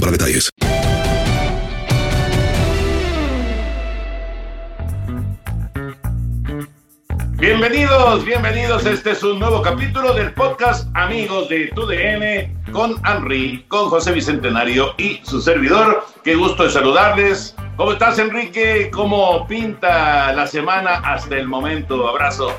para detalles. Bienvenidos, bienvenidos. Este es un nuevo capítulo del podcast Amigos de TUDN con Henry, con José Bicentenario y su servidor. Qué gusto de saludarles. ¿Cómo estás, Enrique? ¿Cómo pinta la semana hasta el momento? Abrazo.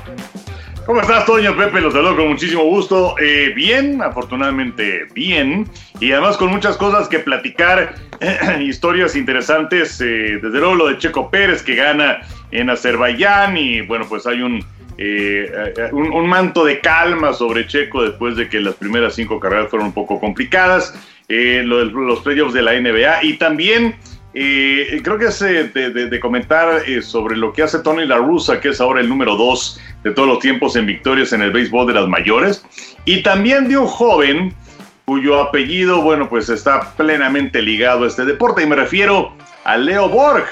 ¿Cómo estás, Toño? Pepe, los saludo con muchísimo gusto. Eh, bien, afortunadamente bien. Y además con muchas cosas que platicar, historias interesantes. eh, desde luego lo de Checo Pérez que gana en Azerbaiyán y bueno, pues hay un, eh, un, un manto de calma sobre Checo después de que las primeras cinco carreras fueron un poco complicadas. Lo de los playoffs de la NBA y también eh, creo que es eh, de, de- de comentar eh, sobre lo que hace Tony La Russa, que es ahora el número dos de todos los tiempos en victorias en el béisbol de las mayores, y también de un joven cuyo apellido, bueno, pues está plenamente ligado a este deporte, y me refiero a Leo Borg,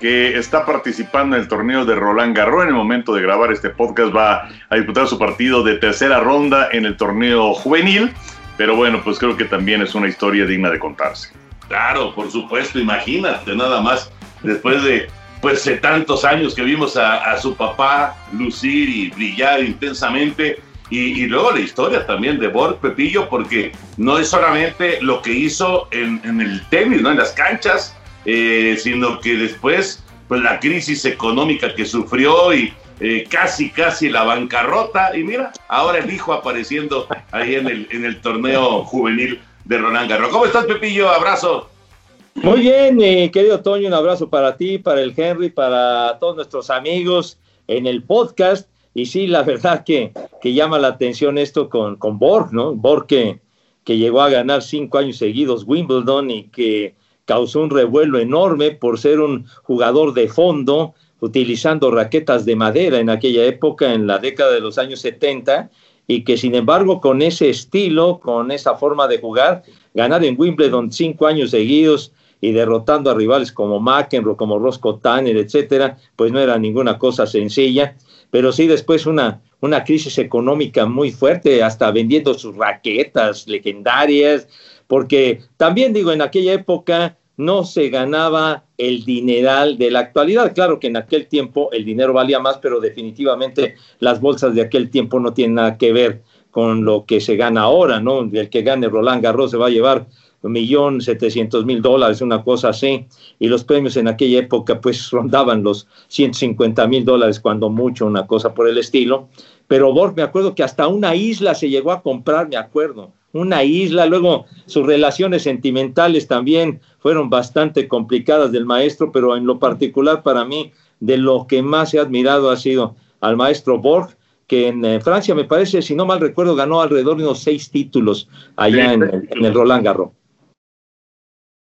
que está participando en el torneo de Roland Garros. En el momento de grabar este podcast va a disputar su partido de tercera ronda en el torneo juvenil, pero bueno, pues creo que también es una historia digna de contarse. Claro, por supuesto, imagínate nada más, después de pues tantos años que vimos a, su papá lucir y brillar intensamente, y, luego la historia también de Borg Pepillo, porque no es solamente lo que hizo en, el tenis, ¿no? en las canchas, eh, sino que después, pues la crisis económica que sufrió y eh, casi, casi la bancarrota, y mira, ahora el hijo apareciendo ahí en el torneo juvenil de Roland Garros. ¿Cómo estás, Pepillo? Abrazo. Muy bien, querido Toño, un abrazo para ti, para el Henry, para todos nuestros amigos en el podcast. Y sí, la verdad que, que llama la atención esto con, con Borg, ¿no? Borg que, que llegó a ganar cinco años seguidos Wimbledon y que causó un revuelo enorme por ser un jugador de fondo, utilizando raquetas de madera en aquella época, en la década de los años 70, y que sin embargo con ese estilo, con esa forma de jugar, ganar en Wimbledon cinco años seguidos y derrotando a rivales como McEnroe, como Roscoe Tanner, etcétera, pues no era ninguna cosa sencilla, pero sí después una, una crisis económica muy fuerte, hasta vendiendo sus raquetas legendarias, porque también digo, en aquella época no se ganaba el dineral de la actualidad. Claro que en aquel tiempo el dinero valía más, pero definitivamente las bolsas de aquel tiempo no tienen nada que ver con lo que se gana ahora, ¿no? El que gane Roland Garros se va a llevar un millón setecientos mil dólares, una cosa así, y los premios en aquella época pues rondaban los 150 mil dólares, cuando mucho, una cosa por el estilo. Pero Borg, me acuerdo que hasta una isla se llegó a comprar, me acuerdo, una isla. Luego sus relaciones sentimentales también fueron bastante complicadas del maestro, pero en lo particular para mí, de lo que más he admirado ha sido al maestro Borg, que en eh, Francia, me parece, si no mal recuerdo, ganó alrededor de unos seis títulos allá en, en, el Roland Garros.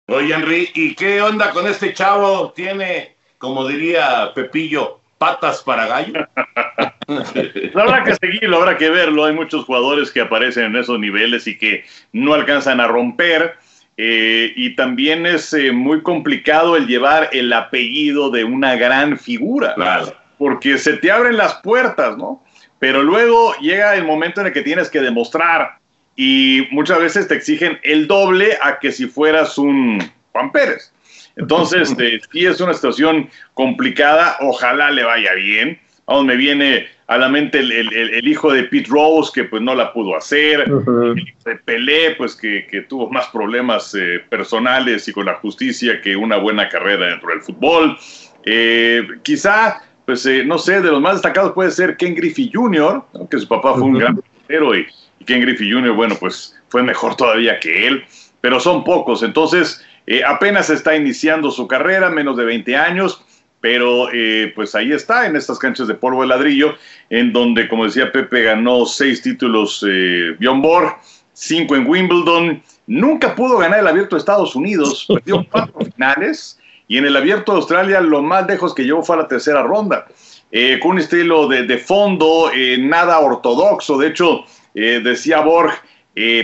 Oye, Henry, ¿y qué onda con este chavo? Tiene, como diría Pepillo, patas para gallo. lo habrá que seguirlo, habrá que verlo. Hay muchos jugadores que aparecen en esos niveles y que no alcanzan a romper. Eh, y también es eh, muy complicado el llevar el apellido de una gran figura. Claro. Porque se te abren las puertas, ¿no? Pero luego llega el momento en el que tienes que demostrar y muchas veces te exigen el doble a que si fueras un Juan Pérez. Entonces, eh, sí es una situación complicada, ojalá le vaya bien. Vamos, me viene a la mente el, el, el, hijo de Pete Rose, que pues no la pudo hacer, uh -huh. Pelé, pues que, que, tuvo más problemas eh, personales y con la justicia que una buena carrera dentro del fútbol. Eh, quizá, pues eh, no sé, de los más destacados puede ser Ken Griffey Jr., ¿no? que su papá fue uh -huh. un gran portero y, y Ken Griffey Jr., bueno, pues fue mejor todavía que él, pero son pocos, entonces apenas está iniciando su carrera, menos de 20 años, pero eh, pues ahí está, en estas canchas de polvo de ladrillo, en donde, como decía Pepe, ganó seis títulos eh, Bjorn Borg, cinco en Wimbledon, nunca pudo ganar el Abierto de Estados Unidos, perdió cuatro finales, y en el Abierto de Australia lo más lejos que llegó fue a la tercera ronda, eh, con un estilo de, de fondo, eh, nada ortodoxo, de hecho, eh, decía Borg,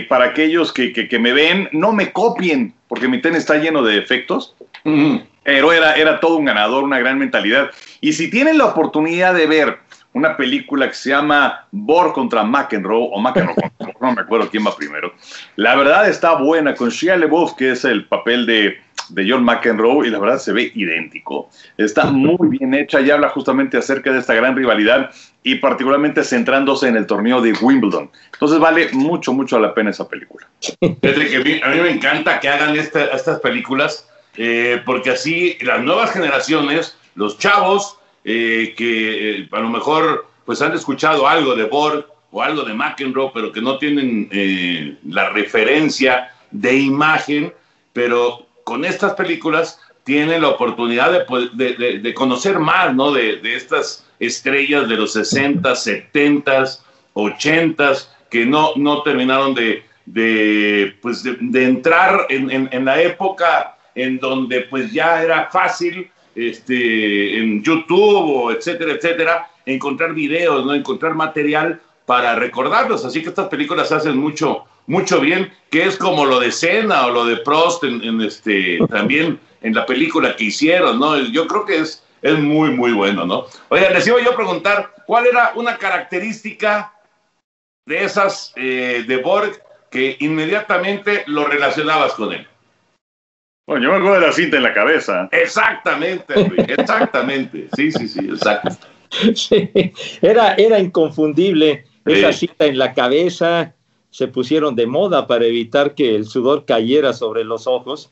para aquellos que, que, que, me ven, no me copien, porque mi tenis está lleno de defectos. -huh. Pero era, era todo un ganador, una gran mentalidad. Y si tienen la oportunidad de ver una película que se llama Borg contra McEnroe, o McEnroe, no me acuerdo quién va primero, la verdad está buena, con Shia LeBeouf, que es el papel de, de John McEnroe, y la verdad se ve idéntico. Está muy bien hecha y habla justamente acerca de esta gran rivalidad y particularmente centrándose en el torneo de Wimbledon. Entonces vale mucho, mucho la pena esa película. A mí me encanta que hagan esta, estas películas eh, porque así las nuevas generaciones, los chavos eh, que eh, a lo mejor pues han escuchado algo de Borg o algo de McEnroe, pero que no tienen la referencia de imagen, pero con estas películas tienen la oportunidad de, conocer más ¿no? de, estas estrellas de los 60, 70, 80, que no, no terminaron de, pues de, entrar en, en, en la época en donde pues ya era fácil este, en YouTube o etcétera, etcétera, encontrar videos, ¿no? encontrar material para recordarlos. Así que estas películas hacen mucho, mucho bien, que es como lo de Cena o lo de Prost en, en este, también en la película que hicieron, ¿no? Yo creo que es, es muy, muy bueno, ¿no? Oigan, les iba yo a preguntar, ¿cuál era una característica de esas eh, de Borg que inmediatamente lo relacionabas con él? Bueno, yo me acuerdo de la cinta en la cabeza. Exactamente, exactamente. Sí, sí, sí, exacto. Sí, era, era inconfundible esa cinta en la cabeza. Se pusieron de moda para evitar que el sudor cayera sobre los ojos.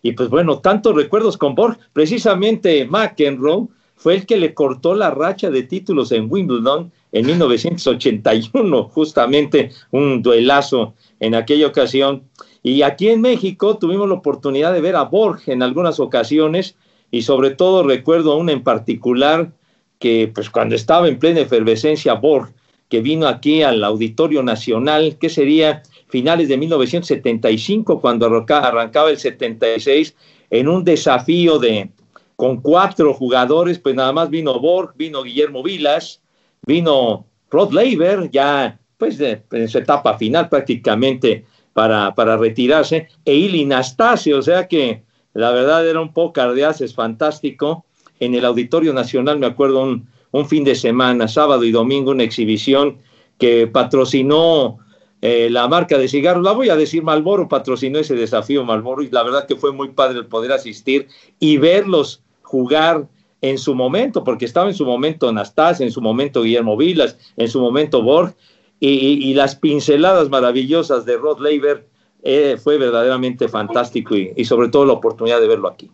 Y pues bueno, tantos recuerdos con Borg. Precisamente McEnroe fue el que le cortó la racha de títulos en Wimbledon en 1981, justamente un duelazo en aquella ocasión. Y aquí en México tuvimos la oportunidad de ver a Borg en algunas ocasiones y sobre todo recuerdo una en particular que pues cuando estaba en plena efervescencia Borg, que vino aquí al Auditorio Nacional, que sería finales de 1975, cuando arrancaba el 76, en un desafío de con cuatro jugadores, pues nada más vino Borg, vino Guillermo Vilas, vino Rod Laver, ya pues en su etapa final prácticamente para, para retirarse, e Ili o sea que la verdad era un poco haces fantástico. En el Auditorio Nacional, me acuerdo, un, un, fin de semana, sábado y domingo, una exhibición que patrocinó eh, la marca de cigarros, la voy a decir Malboro, patrocinó ese desafío Malboro, y la verdad que fue muy padre el poder asistir y verlos jugar en su momento, porque estaba en su momento Nastas, en su momento Guillermo Vilas, en su momento Borg, y, las pinceladas maravillosas de Rod Laver eh, fue verdaderamente fantástico y, sobre todo la oportunidad de verlo aquí.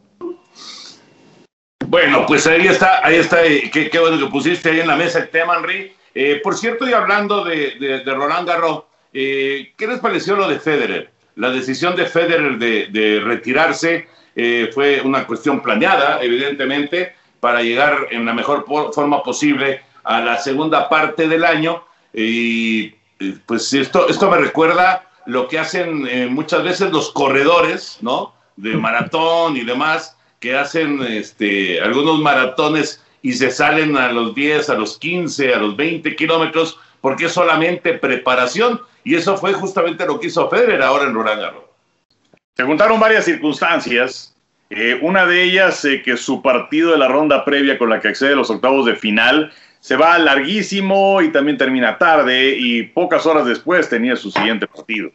Bueno, pues ahí está, ahí está, eh, qué, bueno que pusiste ahí en la mesa el tema, Henry. Eh, por cierto, y hablando de, de, de Roland Garros, ¿Qué les pareció lo de Federer? La decisión de Federer de, retirarse eh, fue una cuestión planeada, evidentemente, para llegar en la mejor forma posible a la segunda parte del año. Y pues esto, esto me recuerda lo que hacen eh, muchas veces los corredores, ¿no? De maratón y demás, que hacen este, algunos maratones y se salen a los 10, a los 15, a los 20 kilómetros, porque es solamente preparación. Y eso fue justamente lo que hizo Federer ahora en Roland Garros. Se juntaron varias circunstancias. Eh, una de ellas, eh, que su partido de la ronda previa con la que accede a los octavos de final se va larguísimo y también termina tarde y pocas horas después tenía su siguiente partido.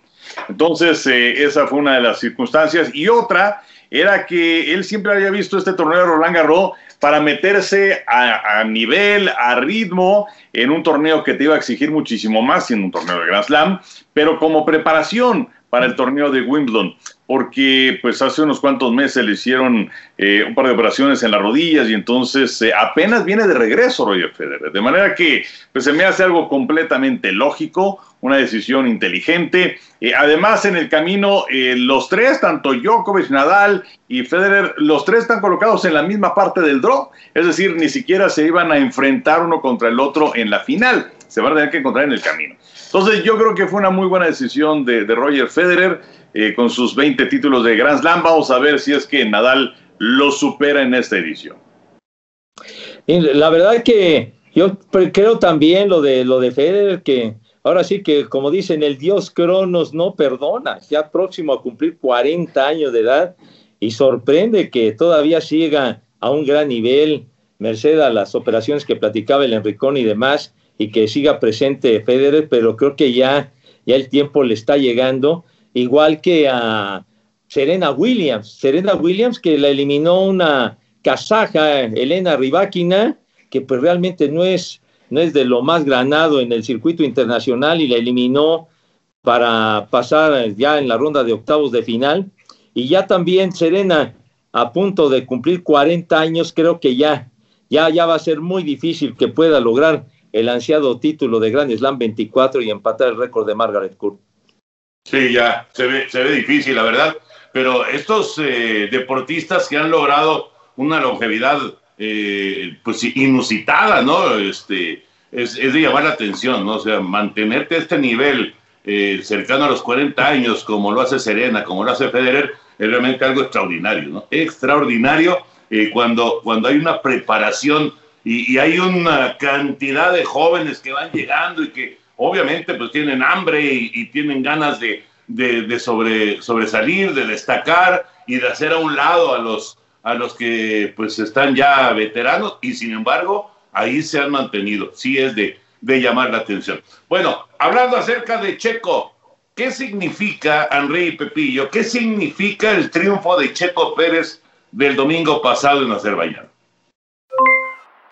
Entonces, eh, esa fue una de las circunstancias. Y otra era que él siempre había visto este torneo de Roland Garros para meterse a, nivel, a ritmo, en un torneo que te iba a exigir muchísimo más, siendo un torneo de Grand Slam, pero como preparación para el torneo de Wimbledon, porque pues hace unos cuantos meses le hicieron eh, un par de operaciones en las rodillas y entonces eh, apenas viene de regreso Roger Federer, de manera que pues se me hace algo completamente lógico, una decisión inteligente. Eh, además, en el camino, los tres, tanto Djokovic, Nadal y Federer, los tres están colocados en la misma parte del draw, es decir, ni siquiera se iban a enfrentar uno contra el otro en la final, se van a tener que encontrar en el camino. Entonces yo creo que fue una muy buena decisión de, Roger Federer eh, con sus 20 títulos de Grand Slam. Vamos a ver si es que Nadal lo supera en esta edición. La verdad que yo creo también lo de lo de Federer que ahora sí que como dicen el dios Cronos no perdona, ya próximo a cumplir 40 años de edad y sorprende que todavía siga a un gran nivel merced a las operaciones que platicaba el Enricón y demás y que siga presente Federer, pero creo que ya, ya el tiempo le está llegando, igual que a Serena Williams, Serena Williams que la eliminó una kazaja, Elena Rybakina, que pues realmente no es, no es de lo más granado en el circuito internacional y la eliminó para pasar ya en la ronda de octavos de final. Y ya también Serena, a punto de cumplir 40 años, creo que ya, ya, ya va a ser muy difícil que pueda lograr el ansiado título de Grand Slam 24 y empatar el récord de Margaret Court. Sí, ya, se ve, se ve difícil, la verdad. Pero estos eh, deportistas que han logrado una longevidad eh, pues inusitada, ¿no? Este, es, de llamar la atención, ¿no? O sea, mantenerte a este nivel eh, cercano a los 40 años, como lo hace Serena, como lo hace Federer, es realmente algo extraordinario. Extraordinario cuando, cuando hay una preparación y, hay una cantidad de jóvenes que van llegando y que obviamente pues tienen hambre y, tienen ganas de, de, sobre, sobresalir, de destacar y de hacer a un lado a los, a los que pues están ya veteranos y sin embargo ahí se han mantenido. Sí es de, de llamar la atención. Bueno, hablando acerca de Checo, ¿qué significa, Henry y Pepillo, qué significa el triunfo de Checo Pérez del domingo pasado en Azerbaiyán?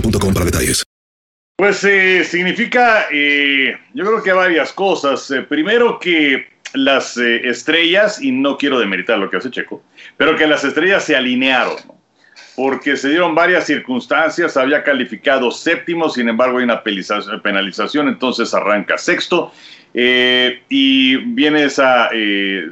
boostmobile.com para detalles. Pues eh, significa, eh, yo creo que varias cosas. Eh, primero que las estrellas, y no quiero demeritar lo que hace Checo, pero que las estrellas se alinearon, porque se dieron varias circunstancias, había calificado séptimo, sin embargo hay una penalización, entonces arranca sexto, y viene esa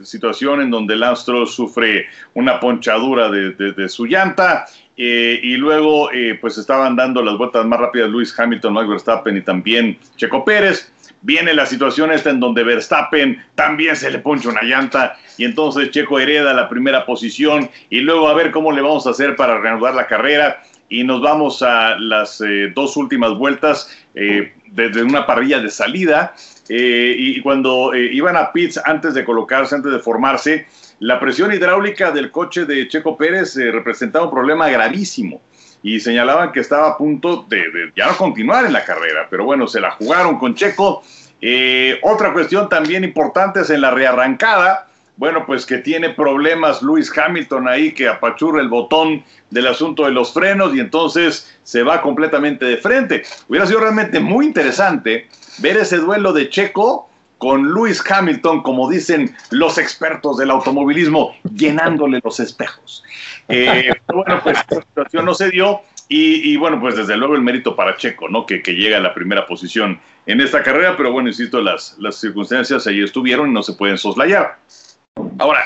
situación en donde Lance sufre una ponchadura de su llanta, eh, y luego eh, pues estaban dando las vueltas más rápidas Luis Hamilton, Max Verstappen y también Checo Pérez. Viene la situación esta en donde Verstappen también se le poncha una llanta y entonces Checo hereda la primera posición. Y luego a ver cómo le vamos a hacer para reanudar la carrera. Y nos vamos a las eh, dos últimas vueltas eh, desde una parrilla de salida. Eh, y cuando iban a pits antes de colocarse, antes de formarse, la presión hidráulica del coche de Checo Pérez eh, representaba un problema gravísimo y señalaban que estaba a punto de, de ya no continuar en la carrera, pero bueno, se la jugaron con Checo. Eh, otra cuestión también importante es en la rearrancada, bueno, pues que tiene problemas Luis Hamilton ahí, que apachurra el botón del asunto de los frenos y entonces se va completamente de frente. Hubiera sido realmente muy interesante ver ese duelo de Checo con Luis Hamilton, como dicen los expertos del automovilismo, llenándole los espejos. Eh, bueno, pues esta situación no se dio. Y, bueno, pues desde luego el mérito para Checo, ¿no? Que, que llega a la primera posición en esta carrera, pero bueno, insisto, las, las circunstancias ahí estuvieron y no se pueden soslayar. Ahora,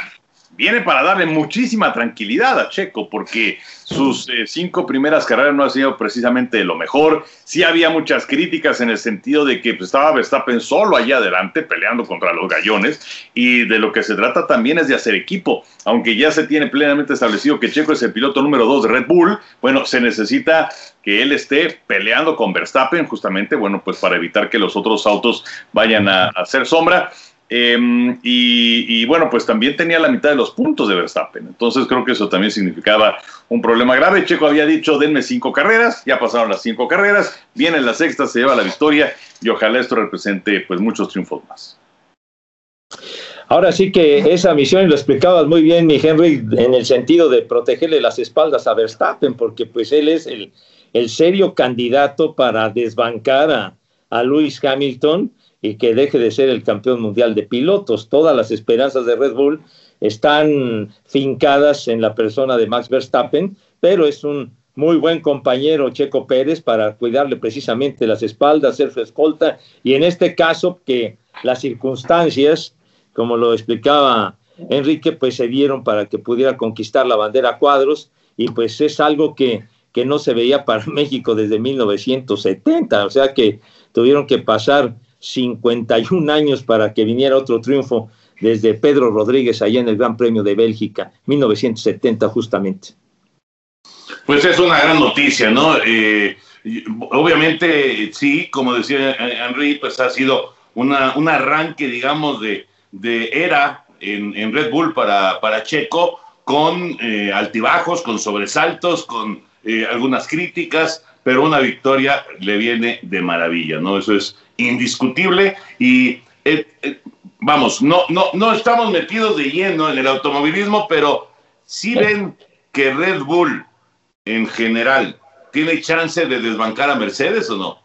viene para darle muchísima tranquilidad a Checo, porque sus eh, cinco primeras carreras no han sido precisamente lo mejor. Sí había muchas críticas en el sentido de que pues, estaba Verstappen solo allá adelante peleando contra los gallones, y de lo que se trata también es de hacer equipo. Aunque ya se tiene plenamente establecido que Checo es el piloto número dos de Red Bull, bueno, se necesita que él esté peleando con Verstappen justamente, bueno, pues para evitar que los otros autos vayan a, a hacer sombra. Eh, y, bueno, pues también tenía la mitad de los puntos de Verstappen. Entonces creo que eso también significaba un problema grave. Checo había dicho, denme cinco carreras, ya pasaron las cinco carreras, viene la sexta, se lleva la victoria y ojalá esto represente pues muchos triunfos más. Ahora sí que esa misión, lo explicabas muy bien, mi Henry, en el sentido de protegerle las espaldas a Verstappen, porque pues él es el, el serio candidato para desbancar a, a Lewis Hamilton y que deje de ser el campeón mundial de pilotos. Todas las esperanzas de Red Bull están fincadas en la persona de Max Verstappen, pero es un muy buen compañero Checo Pérez para cuidarle precisamente las espaldas, ser su escolta, y en este caso que las circunstancias, como lo explicaba Enrique, pues se dieron para que pudiera conquistar la bandera a cuadros, y pues es algo que, que no se veía para México desde 1970, o sea que tuvieron que pasar 51 años para que viniera otro triunfo desde Pedro Rodríguez allá en el Gran Premio de Bélgica, 1970 justamente. Pues es una gran noticia, ¿no? Eh, obviamente, sí, como decía Henry, pues ha sido una, un arranque, digamos, de, de era en, en, Red Bull para, para Checo, con eh, altibajos, con sobresaltos, con eh, algunas críticas, pero una victoria le viene de maravilla, ¿no? Eso es indiscutible y eh, eh, vamos, no, no, no estamos metidos de lleno en el automovilismo, pero sí ven que Red Bull en general tiene chance de desbancar a Mercedes o no?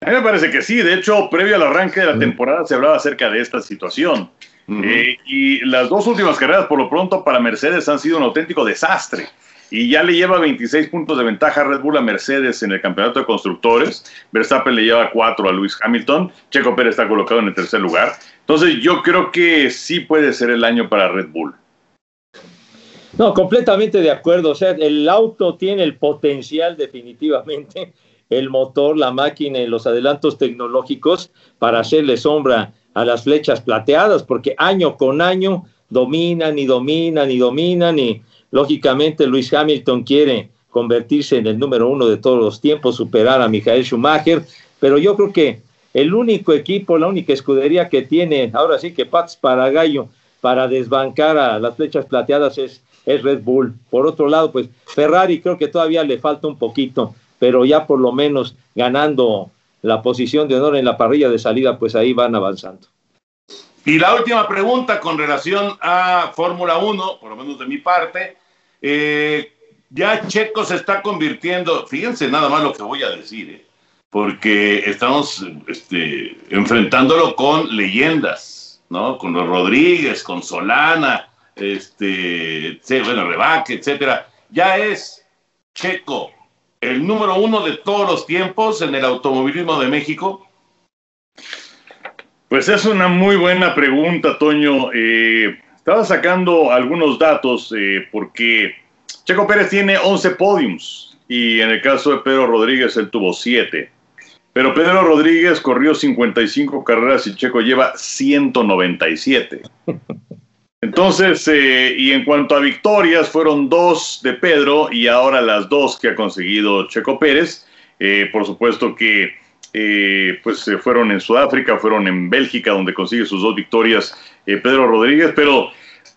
A mí me parece que sí, de hecho, previo al arranque de la temporada se hablaba acerca de esta situación. Uh -huh. eh, y las dos últimas carreras, por lo pronto, para Mercedes han sido un auténtico desastre y ya le lleva 26 puntos de ventaja Red Bull a Mercedes en el campeonato de constructores. Verstappen le lleva 4 a Lewis Hamilton. Checo Pérez está colocado en el tercer lugar. Entonces yo creo que sí puede ser el año para Red Bull. No, completamente de acuerdo. O sea, el auto tiene el potencial definitivamente, el motor, la máquina y los adelantos tecnológicos para hacerle sombra a las flechas plateadas, porque año con año dominan y dominan y dominan y lógicamente Luis Hamilton quiere convertirse en el número uno de todos los tiempos, superar a Michael Schumacher, pero yo creo que el único equipo, la única escudería que tiene, ahora sí que Pats para Gallo, para desbancar a las flechas plateadas es, es Red Bull. Por otro lado, pues Ferrari creo que todavía le falta un poquito, pero ya por lo menos ganando la posición de honor en la parrilla de salida, pues ahí van avanzando. Y la última pregunta con relación a Fórmula 1, por lo menos de mi parte, eh, ya Checo se está convirtiendo, fíjense nada más lo que voy a decir, eh, porque estamos este, enfrentándolo con leyendas, ¿no? Con los Rodríguez, con Solana, este, bueno, Rebaque, etcétera. Ya es Checo el número uno de todos los tiempos en el automovilismo de México. Pues es una muy buena pregunta, Toño. Eh, estaba sacando algunos datos eh, porque Checo Pérez tiene 11 podiums y en el caso de Pedro Rodríguez él tuvo 7. Pero Pedro Rodríguez corrió 55 carreras y Checo lleva 197. Entonces, eh, y en cuanto a victorias, fueron dos de Pedro y ahora las dos que ha conseguido Checo Pérez. por supuesto que eh, pues fueron en Sudáfrica, fueron en Bélgica, donde consigue sus dos victorias eh, Pedro Rodríguez, pero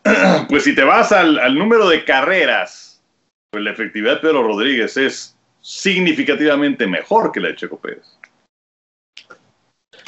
pues si te vas al, número de carreras, pues la efectividad de Pedro Rodríguez es significativamente mejor que la de Checo Pérez.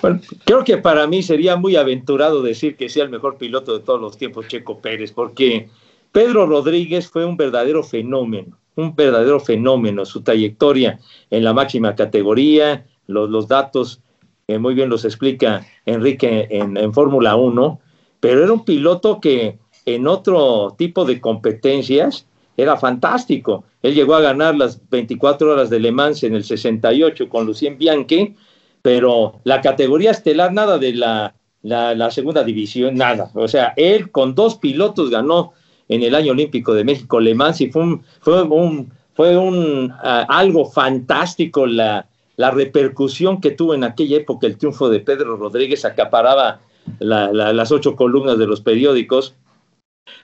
Bueno, creo que para mí sería muy aventurado decir que sea el mejor piloto de todos los tiempos Checo Pérez, porque Pedro Rodríguez fue un verdadero fenómeno, un verdadero fenómeno, su trayectoria en la máxima categoría, los, datos, muy bien los explica Enrique en, Fórmula 1, pero era un piloto que en otro tipo de competencias era fantástico. Él llegó a ganar las 24 horas de Le Mans en el 68 con Lucien Bianchi, pero la categoría estelar, nada de la, la, segunda división, nada. O sea, él con dos pilotos ganó en el año olímpico de México Le Mans y fue un, fue un, fue un ah, algo fantástico la, la repercusión que tuvo en aquella época el triunfo de Pedro Rodríguez acaparaba las ocho columnas de los periódicos.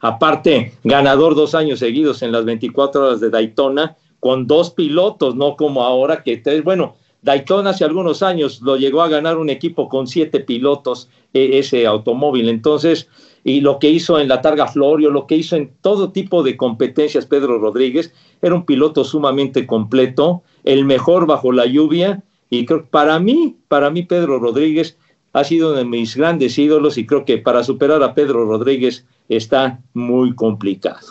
Aparte, ganador dos años seguidos en las 24 horas de Daytona, con dos pilotos, no como ahora que tres, bueno, Daytona hace algunos años lo llegó a ganar un equipo con siete pilotos, e, ese automóvil. Entonces, y lo que hizo en la Targa Florio, lo que hizo en todo tipo de competencias Pedro Rodríguez, era un piloto sumamente completo el mejor bajo la lluvia. Y creo que para mí, para mí Pedro Rodríguez ha sido uno de mis grandes ídolos y creo que para superar a Pedro Rodríguez está muy complicado.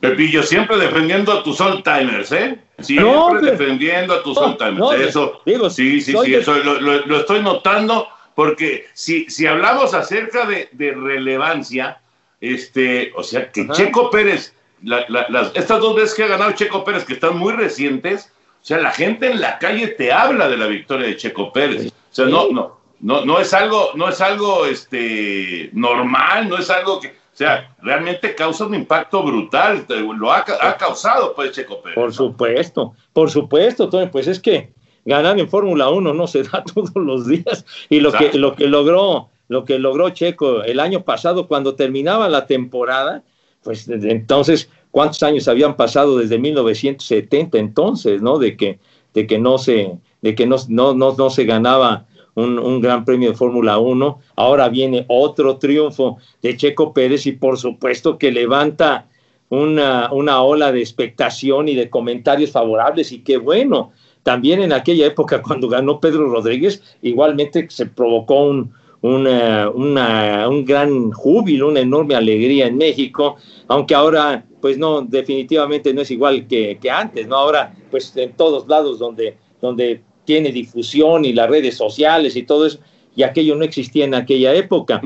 Pepillo, siempre defendiendo a tus old timers, ¿eh? Siempre defendiendo a tus old timers. eso, sí, sí, sí, eso lo, estoy notando porque si, si hablamos acerca de, relevancia, este, o sea, que Checo Pérez las, estas dos veces que ha ganado Checo Pérez, que están muy recientes, o sea, la gente en la calle te habla de la victoria de Checo Pérez. O sea, no, no, no, no es algo, no es algo este, normal, no es algo que, o sea, realmente causa un impacto brutal, lo ha, causado pues Checo Pérez. Por supuesto, por supuesto, Tony, pues es que ganar en Fórmula 1 no se da todos los días y lo que, lo que logró, lo que logró Checo el año pasado cuando terminaba la temporada, pues entonces, ¿cuántos años habían pasado desde 1970 entonces, ¿no? De que, de que no se, de que no, no, no, se ganaba un, gran premio de Fórmula 1. Ahora viene otro triunfo de Checo Pérez y por supuesto que levanta una, una ola de expectación y de comentarios favorables y qué bueno. También en aquella época cuando ganó Pedro Rodríguez, igualmente se provocó un, una, un gran júbilo, una enorme alegría en México, aunque ahora, pues no, definitivamente no es igual que, antes, ¿no? Ahora, pues en todos lados donde, donde tiene difusión y las redes sociales y todo eso, y aquello no existía en aquella época.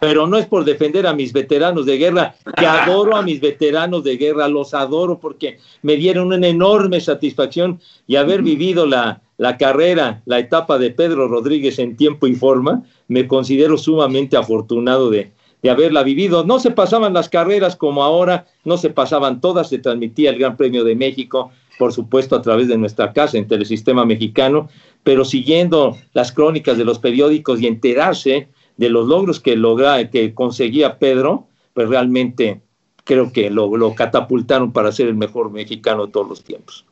Pero no es por defender a mis veteranos de guerra, que adoro a mis veteranos de guerra, los adoro porque me dieron una enorme satisfacción y haber vivido la, la carrera, la etapa de Pedro Rodríguez en tiempo y forma, me considero sumamente afortunado de, haberla vivido. No se pasaban las carreras como ahora, no se pasaban todas, se transmitía el Gran Premio de México, por supuesto a través de nuestra casa en Telesistema Mexicano, pero siguiendo las crónicas de los periódicos y enterarse de los logros que logra, que conseguía Pedro, pues realmente creo que lo, lo catapultaron para ser el mejor mexicano de todos los tiempos.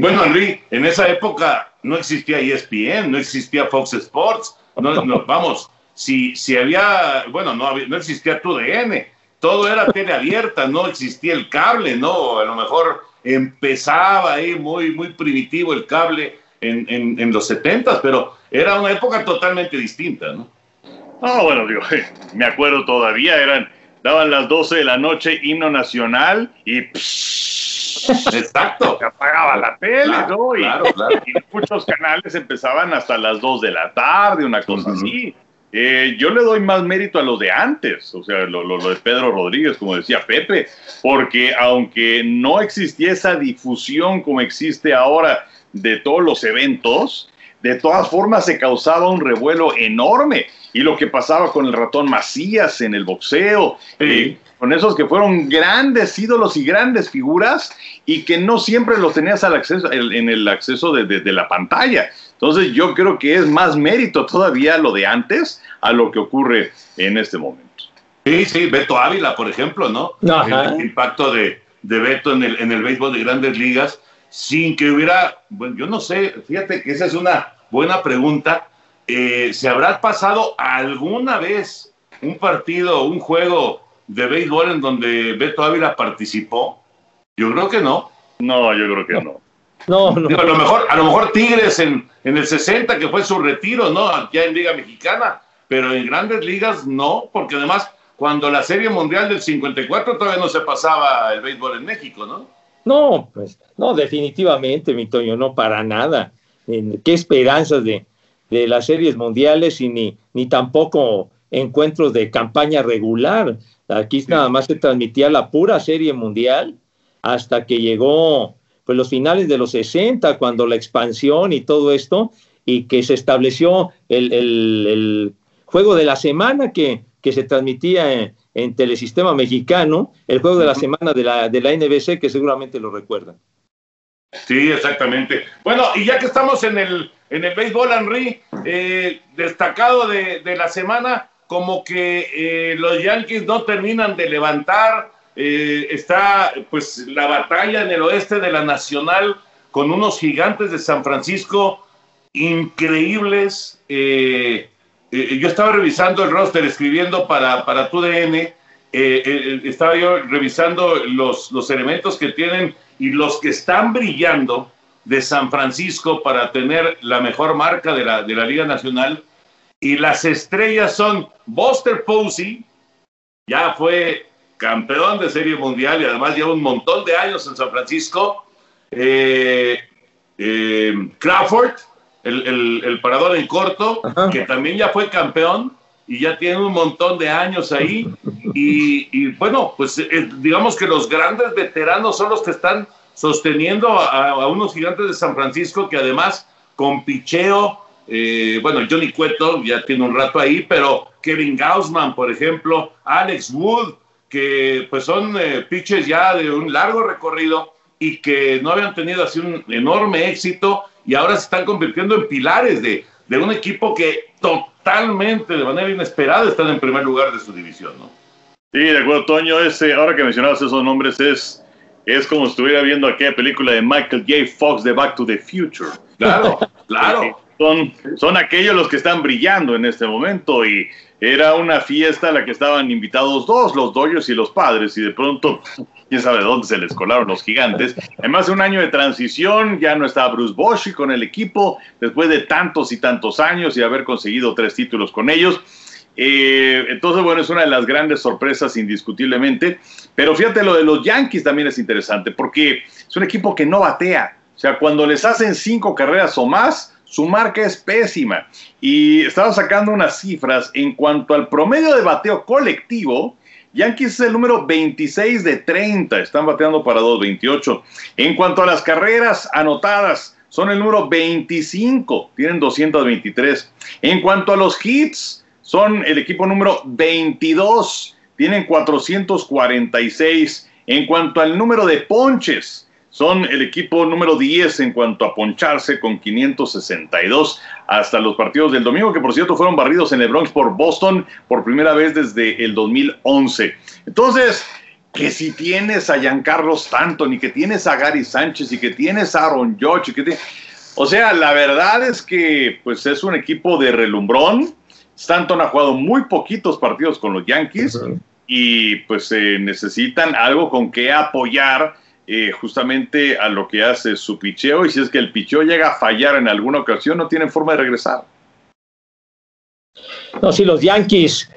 Bueno, Henry, en esa época no existía ESPN, no existía Fox Sports, no, no, vamos, si, si había, bueno, no, había- no existía TUDN, todo era tele abierta, no existía el cable, ¿no? A lo mejor empezaba ahí muy, muy primitivo el cable en, en, en los 70, pero era una época totalmente distinta, ¿no? No, bueno, digo, me acuerdo todavía, eran, daban las 12 de la noche, himno nacional, y Exacto. se apagaba la tele, Claro, ¿no? Y, claro, claro. y muchos canales empezaban hasta las 2 de la tarde, una cosa así. Eh, yo le doy más mérito a lo de antes, o sea, lo, lo- lo de Pedro Rodríguez, como decía Pepe, porque aunque no existía esa difusión como existe ahora de todos los eventos, de todas formas se causaba un revuelo enorme. Y lo que pasaba con el ratón Macías en el boxeo, eh, con esos que fueron grandes ídolos y grandes figuras y que no siempre los tenías al acceso, en el acceso de, de- de la pantalla. Entonces yo creo que es más mérito todavía lo de antes a lo que ocurre en este momento. Sí, sí, Beto Ávila, por ejemplo, ¿no? Ajá. El impacto de, de Beto en el, en el béisbol de grandes ligas, sin que hubiera, bueno, yo no sé, fíjate que esa es una buena pregunta. Eh, ¿Se habrá pasado alguna vez un partido, un juego de béisbol en donde Beto Ávila participó? Yo creo que no. No, yo creo que no. No, no. Digo, a lo mejor, a lo mejor Tigres en, en el 60, que fue su retiro, ¿no? Ya en Liga Mexicana, pero en grandes ligas no, porque además cuando la Serie Mundial del 54 todavía no se pasaba el béisbol en México, ¿no? No, pues, no, definitivamente, mi Toño, no para nada. ¿Qué esperanzas de, de las series mundiales y ni, ni tampoco encuentros de campaña regular? Aquí nada más se transmitía la pura serie mundial hasta que llegó pues los finales de los 60, cuando la expansión y todo esto, y que se estableció el, el- el juego de la semana que, que se transmitía en, en Telesistema Mexicano, el juego de la semana de la, de la NBC, que seguramente lo recuerdan. Sí, exactamente. Bueno, y ya que estamos en el, en el béisbol, Henry, eh, destacado de, de la semana, como que eh, los Yankees no terminan de levantar, eh, está pues la batalla en el oeste de la Nacional con unos gigantes de San Francisco increíbles. eh, eh, yo estaba revisando el roster, escribiendo para, para tu DN, estaba yo revisando los, los elementos que tienen y los que están brillando de San Francisco para tener la mejor marca de la, de la Liga Nacional. Y las estrellas son Buster Posey, ya fue campeón de Serie Mundial y además lleva un montón de años en San Francisco. Eh, eh, Crawford, el, el- el parador en corto, que también ya fue campeón y ya tiene un montón de años ahí. Y, y bueno, pues eh, digamos que los grandes veteranos son los que están sosteniendo a, a unos gigantes de San Francisco que además con picheo, eh, bueno, Johnny Cueto ya tiene un rato ahí, pero Kevin Gaussman, por ejemplo, Alex Wood, que pues son eh, pitchers ya de un largo recorrido y que no habían tenido así un enorme éxito y ahora se están convirtiendo en pilares de, de un equipo que totalmente, de manera inesperada, están en primer lugar de su división, ¿no? Sí, de acuerdo, Toño. Ese, ahora que mencionabas esos nombres, es, es como si estuviera viendo aquella película de Michael J. Fox de Back to the Future. Claro, claro. Son, son aquellos los que están brillando en este momento y era una fiesta a la que estaban invitados dos, los Dodgers y los Padres, y de pronto, quién sabe de dónde se les colaron los gigantes. Además de un año de transición, ya no está Bruce Bochy con el equipo, después de tantos y tantos años y haber conseguido tres títulos con ellos. Eh, entonces, bueno, es una de las grandes sorpresas indiscutiblemente. Pero fíjate, lo de los Yankees también es interesante porque es un equipo que no batea. O sea, cuando les hacen cinco carreras o más, su marca es pésima. Y estaba sacando unas cifras en cuanto al promedio de bateo colectivo. Yankees es el número 26 de 30, están bateando para 228. En cuanto a las carreras anotadas, son el número 25, tienen 223. En cuanto a los hits, son el equipo número 22, tienen 446. En cuanto al número de ponches, son el equipo número 10 en cuanto a poncharse con 562 hasta los partidos del domingo, que por cierto fueron barridos en el Bronx por Boston por primera vez desde el 2011. Entonces, que si tienes a Giancarlo Stanton y que tienes a Gary Sánchez y que tienes a Aaron Judge y que o sea, la verdad es que pues es un equipo de relumbrón. Stanton ha jugado muy poquitos partidos con los Yankees y pues eh, necesitan algo con que apoyar eh, justamente a lo que hace su picheo y si es que el picheo llega a fallar en alguna ocasión no tienen forma de regresar. No, sí, los Yankees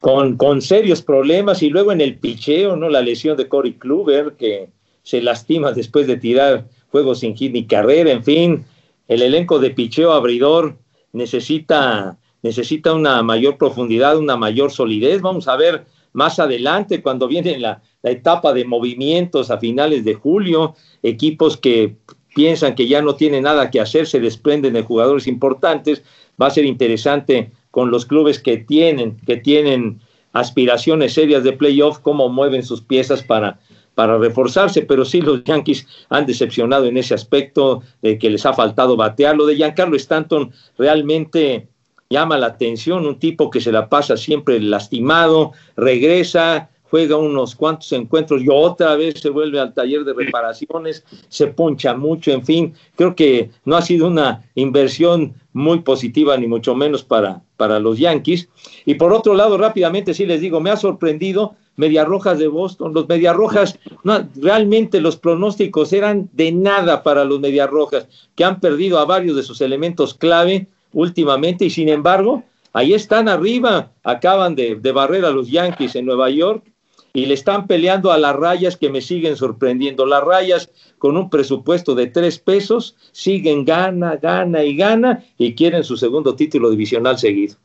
con, con serios problemas y luego en el picheo, ¿no? La lesión de Corey Kluber que se lastima después de tirar juegos sin hit ni carrera, en fin, el elenco de picheo abridor necesita, necesita una mayor profundidad, una mayor solidez. Vamos a ver más adelante cuando viene la, la etapa de movimientos a finales de julio, equipos que piensan que ya no tienen nada que hacer, se desprenden de jugadores importantes. Va a ser interesante con los clubes que tienen, que tienen aspiraciones serias de playoff, cómo mueven sus piezas para, para reforzarse, pero sí los Yankees han decepcionado en ese aspecto de que les ha faltado batear. Lo de Giancarlo Stanton realmente llama la atención, un tipo que se la pasa siempre lastimado, regresa, juega unos cuantos encuentros y otra vez se vuelve al taller de reparaciones, se poncha mucho, en fin, creo que no ha sido una inversión muy positiva ni mucho menos para, para los Yankees. Y por otro lado, rápidamente sí les digo, me ha sorprendido Mediarrojas de Boston, los Mediarrojas, no, realmente los pronósticos eran de nada para los Mediarrojas, que han perdido a varios de sus elementos clave últimamente y sin embargo, ahí están arriba, acaban de, de barrer a los Yankees en Nueva York y le están peleando a las rayas que me siguen sorprendiendo. Las rayas con un presupuesto de tres pesos siguen gana, gana y gana y quieren su segundo título divisional seguido.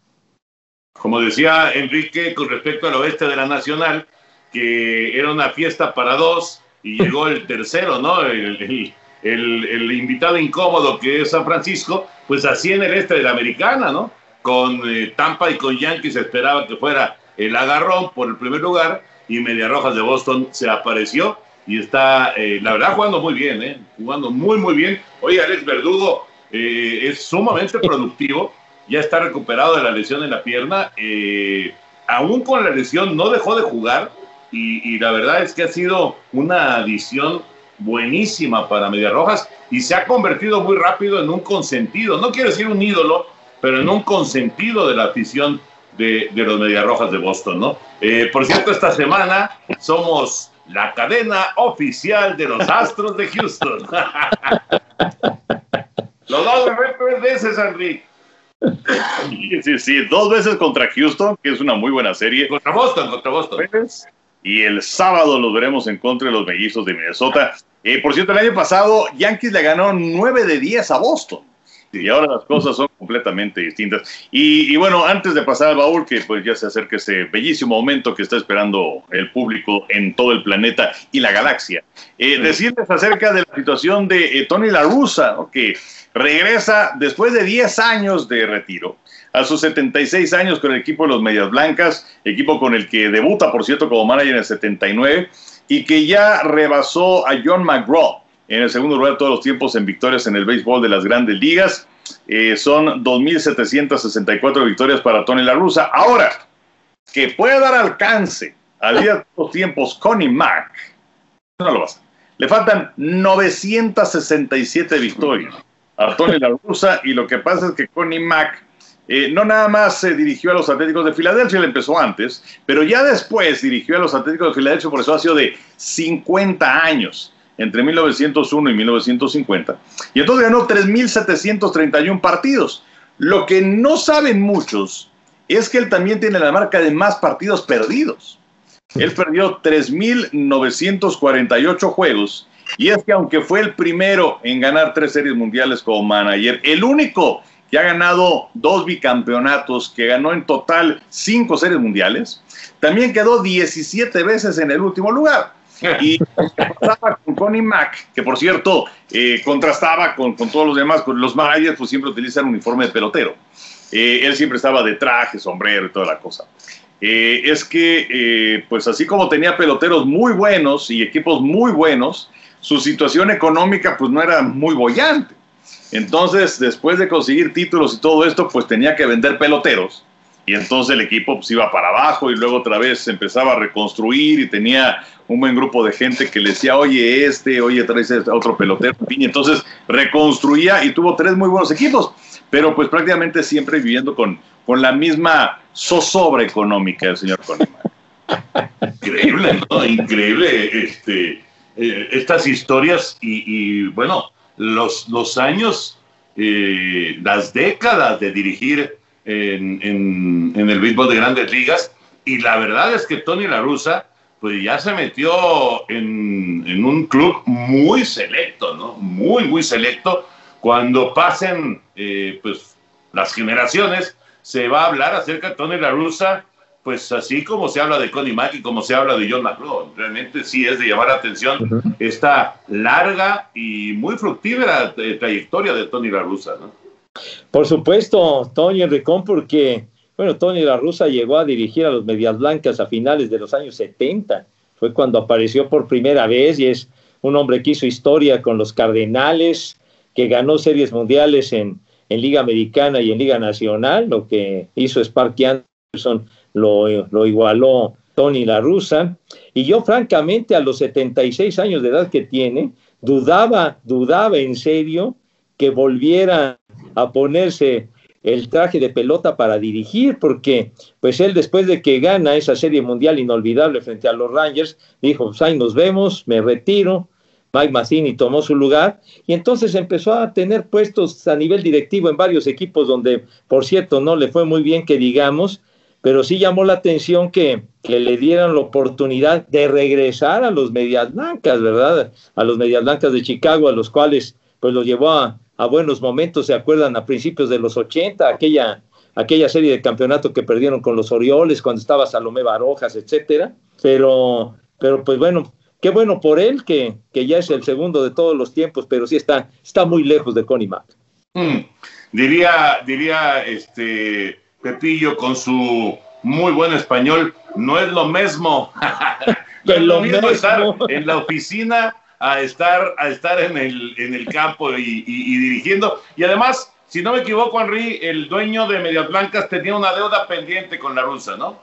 Como decía Enrique con respecto al oeste de la Nacional, que era una fiesta para dos y llegó el tercero, ¿no? El- el invitado incómodo que es San Francisco, pues así en el este de la Americana, ¿no? Con eh, Tampa y con Yankees se esperaba que fuera el agarrón por el primer lugar y Media Rojas de Boston se apareció y está, eh, la verdad, jugando muy bien, ¿eh? Jugando muy, muy bien. Oye, Alex Verdugo eh, es sumamente productivo, ya está recuperado de la lesión en la pierna, eh, aún con la lesión no dejó de jugar y, y la verdad es que ha sido una adición buenísima para Medias Rojas y se ha convertido muy rápido en un consentido, no quiero decir un ídolo, pero en un consentido de la afición de, de los Medias Rojas de Boston, ¿no? Eh, por cierto, esta semana somos la cadena oficial de los Astros de Houston. los dos tres veces, Henry. Sí, sí, sí, dos veces contra Houston, que es una muy buena serie. Contra Boston, contra Boston. Y el sábado los veremos en contra de los mellizos de Minnesota. Eh, por cierto, el año pasado Yankees le ganó 9 de 10 a Boston. Y ahora las cosas son completamente distintas. Y, y bueno, antes de pasar al baúl, que pues ya se acerca ese bellísimo momento que está esperando el público en todo el planeta y la galaxia, eh, decirles acerca de la situación de eh, Tony La Russa, que regresa después de 10 años de retiro a sus 76 años con el equipo de los Medias Blancas, equipo con el que debuta, por cierto, como manager en el 79, y que ya rebasó a John McGraw en el segundo lugar de todos los tiempos en victorias en el béisbol de las grandes ligas. Eh, son 2.764 victorias para Tony La Russa. Ahora, que pueda dar alcance al día de todos los tiempos Connie Mack, no lo va a. Le faltan 967 victorias a Tony La Russa y lo que pasa es que Connie Mack eh, no nada más se dirigió a los Atléticos de Filadelfia, él empezó antes, pero ya después dirigió a los Atléticos de Filadelfia por espacio de 50 años, entre 1901 y 1950. Y entonces ganó 3.731 partidos. Lo que no saben muchos es que él también tiene la marca de más partidos perdidos. Él perdió 3.948 juegos. Y es que aunque fue el primero en ganar tres series mundiales como manager, el único que ha ganado dos bicampeonatos, que ganó en total cinco series mundiales, también quedó 17 veces en el último lugar. Y pasaba con Connie Mack, que por cierto eh, contrastaba con, con, todos los demás, con los managers pues siempre utilizan uniforme de pelotero. Eh, él siempre estaba de traje, sombrero y toda la cosa. Eh, es que, pues así como tenía peloteros muy buenos y equipos muy buenos, su situación económica pues no era muy bollante. Entonces, después de conseguir títulos y todo esto, pues tenía que vender peloteros y entonces el equipo pues iba para abajo y luego otra vez empezaba a reconstruir y tenía un buen grupo de gente que le decía, oye este, oye traes a otro pelotero, y entonces reconstruía y tuvo tres muy buenos equipos, pero pues prácticamente siempre viviendo con, con la misma zozobra económica del señor Kahneman. Increíble, ¿no? Increíble este, eh, estas historias y, bueno, los, los años, eh, las décadas de dirigir en, en, el béisbol de grandes ligas y la verdad es que Tony La Russa pues ya se metió en, en, un club muy selecto, ¿no? Muy, muy selecto. Cuando pasen eh, pues, las generaciones, se va a hablar acerca de Tony La Russa, pues así como se habla de Connie Mack y como se habla de John McLaughlin. Realmente sí es de llamar la atención uh -huh. esta larga y muy fructífera trayectoria de Tony La Russa, ¿no? Por supuesto, Tony Enricón, porque bueno, Tony La Russa llegó a dirigir a los Medias Blancas a finales de los años 70. Fue cuando apareció por primera vez y es un hombre que hizo historia con los Cardenales, que ganó series mundiales en, en Liga Americana y en Liga Nacional. Lo que hizo Sparky Anderson lo, igualó Tony La Russa. Y yo, francamente, a los 76 años de edad que tiene, dudaba, dudaba en serio que volviera a ponerse el traje de pelota para dirigir, porque pues él después de que gana esa serie mundial inolvidable frente a los Rangers, dijo, pues ahí nos vemos, me retiro, Mike Mazzini tomó su lugar y entonces empezó a tener puestos a nivel directivo en varios equipos donde, por cierto, no le fue muy bien que digamos, pero sí llamó la atención que, que le dieran la oportunidad de regresar a los Medias Blancas, ¿verdad? A los Medias Blancas de Chicago, a los cuales pues lo llevó a, a buenos momentos, se acuerdan, a principios de los 80, aquella, aquella serie de campeonato que perdieron con los Orioles cuando estaba Salomé Barojas, etcétera. Pero, pero pues bueno, qué bueno por él, que, que ya es el segundo de todos los tiempos, pero sí está, está muy lejos de Connie Mack. Hmm. Diría, diría este Pepillo con su muy buen español, no es lo mismo. no es lo mismo estar en la oficina a estar, a estar en, el, en el campo y, y, y, dirigiendo. Y además, si no me equivoco, Henry, el dueño de Medias Blancas tenía una deuda pendiente con la rusa, ¿no?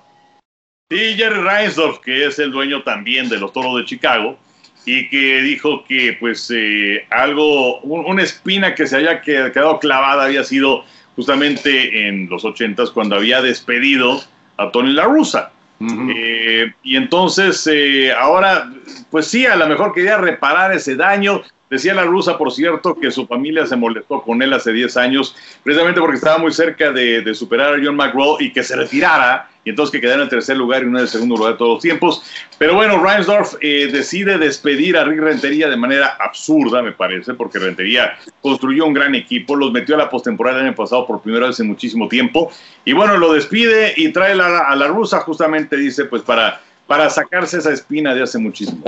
Sí, Jerry Reinsdorf, que es el dueño también de los Toros de Chicago, y que dijo que pues eh, algo, un, una espina que se había quedado clavada había sido justamente en los ochentas cuando había despedido a Tony La Russa. Uh -huh. eh, y entonces, eh, ahora, pues sí, a lo mejor quería reparar ese daño. Decía la rusa, por cierto, que su familia se molestó con él hace 10 años, precisamente porque estaba muy cerca de, superar a John McGraw y que se retirara, y entonces que quedara en el tercer lugar y no en el segundo lugar de todos los tiempos. Pero bueno, Reinsdorf eh, decide despedir a Rick Rentería de manera absurda, me parece, porque Rentería construyó un gran equipo, los metió a la postemporada el año pasado por primera vez en muchísimo tiempo, y bueno, lo despide y trae la, a la rusa, justamente dice, pues para, para sacarse esa espina de hace muchísimo.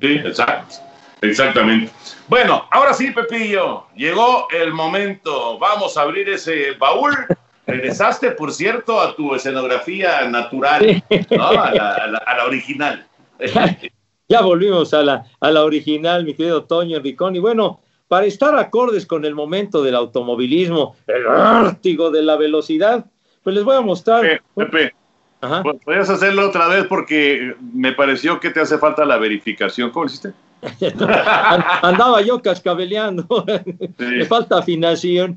Sí, exacto. Exactamente. Bueno, ahora sí, Pepillo, llegó el momento. Vamos a abrir ese baúl. Regresaste, por cierto, a tu escenografía natural, ¿no? a, la, a, la, a, la, original. ya volvimos a la, a la original, mi querido Toño Enricón. Y bueno, para estar acordes con el momento del automovilismo, el vértigo de la velocidad, pues les voy a mostrar. Pepe, Pepe Ajá. Podrías hacerlo otra vez porque me pareció que te hace falta la verificación. ¿Cómo lo hiciste? Andaba yo cascabeleando. Sí. Me falta afinación.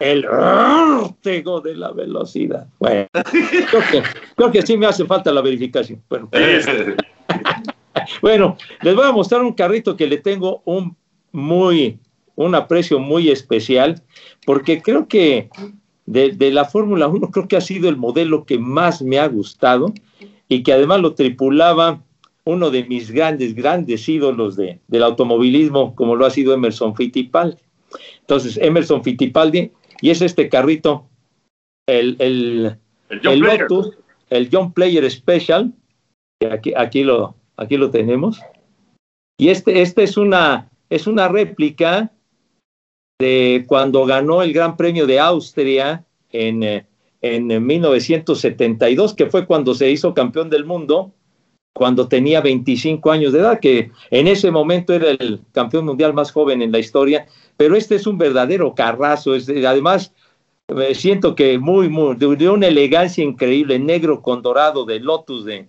El vértigo de la velocidad. Bueno, creo que, creo que sí me hace falta la verificación. Bueno, bueno, les voy a mostrar un carrito que le tengo un muy, un aprecio muy especial, porque creo que de, de la Fórmula 1 creo que ha sido el modelo que más me ha gustado y que además lo tripulaba uno de mis grandes, grandes ídolos de, del automovilismo, como lo ha sido Emerson Fittipaldi. Entonces, Emerson Fittipaldi, y es este carrito, el, el, el, John, el. Lotus, el John Player Special, aquí, aquí, lo, aquí lo tenemos, y este, este es, una, es una réplica de cuando ganó el Gran Premio de Austria en, eh, en 1972, que fue cuando se hizo campeón del mundo, cuando tenía 25 años de edad, que en ese momento era el campeón mundial más joven en la historia, pero este es un verdadero carrazo, es, además Me siento que muy, muy, de una elegancia increíble, negro con dorado de Lotus de,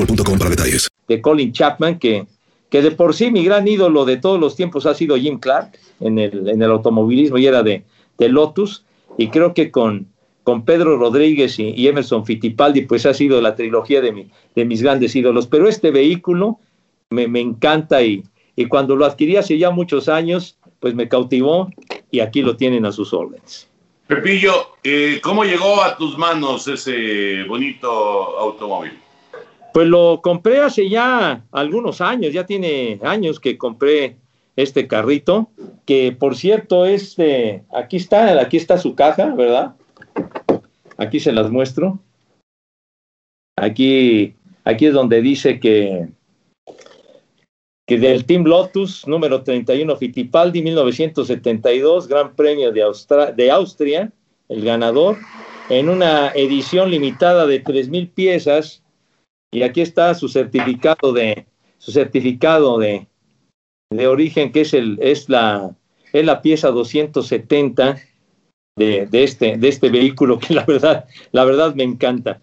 boostmobile.com para detalles. de Colin Chapman, que, que de por sí mi gran ídolo de todos los tiempos ha sido Jim Clark en el, en el automovilismo y era de, de Lotus, y creo que con, con Pedro Rodríguez y, y Emerson Fittipaldi, pues ha sido la trilogía de, mi, de mis grandes ídolos, pero este vehículo me, me encanta y, y cuando lo adquirí hace ya muchos años, pues me cautivó y aquí lo tienen a sus órdenes. Pepillo, eh, ¿cómo llegó a tus manos ese bonito automóvil? Pues lo compré hace ya algunos años, ya tiene años que compré este carrito, que por cierto es de, aquí está, aquí está su caja, ¿verdad? Aquí se las muestro. Aquí, aquí es donde dice que, que del Team Lotus, número 31 Fittipaldi, 1972, Gran Premio de, de Austria, el ganador, en una edición limitada de 3.000 piezas, y aquí está su certificado de su certificado de, de origen que es el es la es la pieza 270 de, de este de este vehículo que la verdad la verdad me encanta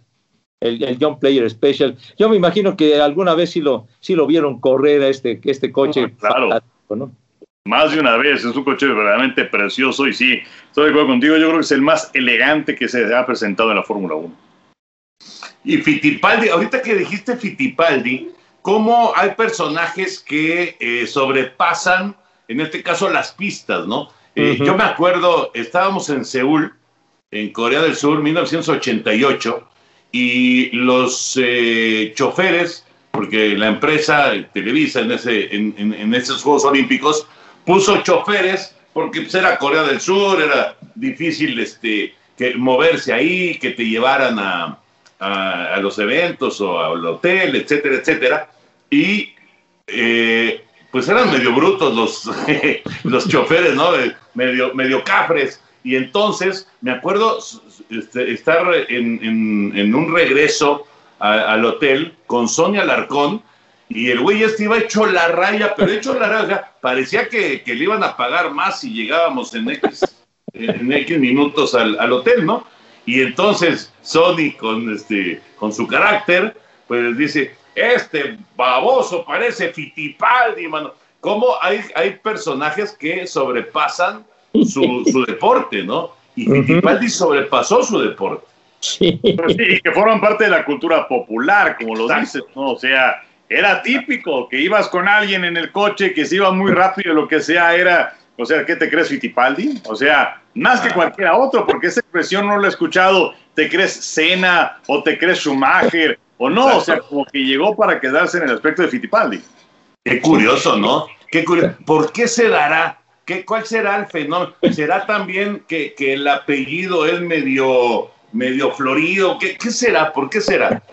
el, el John Player Special yo me imagino que alguna vez sí lo sí lo vieron correr a este este coche Claro. fantástico, ¿no? Más de una vez, es un coche verdaderamente precioso y sí, estoy de acuerdo contigo, yo creo que es el más elegante que se ha presentado en la Fórmula 1. Y Fittipaldi, ahorita que dijiste Fittipaldi, ¿cómo hay personajes que eh, sobrepasan, en este caso, las pistas, ¿no? Eh. Yo me acuerdo, estábamos en Seúl, en Corea del Sur, 1988, y los eh, choferes, porque la empresa Televisa en, ese, en, en- en esos Juegos Olímpicos puso choferes, porque pues, era Corea del Sur, era difícil este, que moverse ahí, que te llevaran a, a, los eventos o al hotel, etcétera, etcétera. Y eh, pues eran medio brutos los, los choferes, ¿no? Medio, medio cafres. Y entonces me acuerdo este, estar en, en- un regreso al hotel con Sonia Larcón y el güey este iba hecho la raya, pero hecho la raya, parecía que, que le iban a pagar más si llegábamos en X, en X minutos al, al hotel, ¿no? Y entonces Sony con, este, con su carácter, pues dice, este baboso parece Fittipaldi, mano. ¿Cómo hay, hay personajes que sobrepasan su, su deporte, ¿no? Y Fittipaldi sobrepasó su deporte. Sí. y que forman parte de la cultura popular, como lo dices, ¿no? O sea, era típico que ibas con alguien en el coche que se iba muy rápido, lo que sea, era, o sea, ¿qué te crees Fittipaldi? O sea, más que cualquiera otro, porque esa expresión no la he escuchado, ¿te crees Senna o te crees Schumacher? O no, o sea, como que llegó para quedarse en el aspecto de Fittipaldi. Qué curioso, ¿no? Qué curioso. ¿Por qué se dará ¿qué, ¿cuál será el fenómeno? ¿Será también que, que el apellido es medio, medio florido? ¿Qué, ¿Qué será? ¿Por qué será?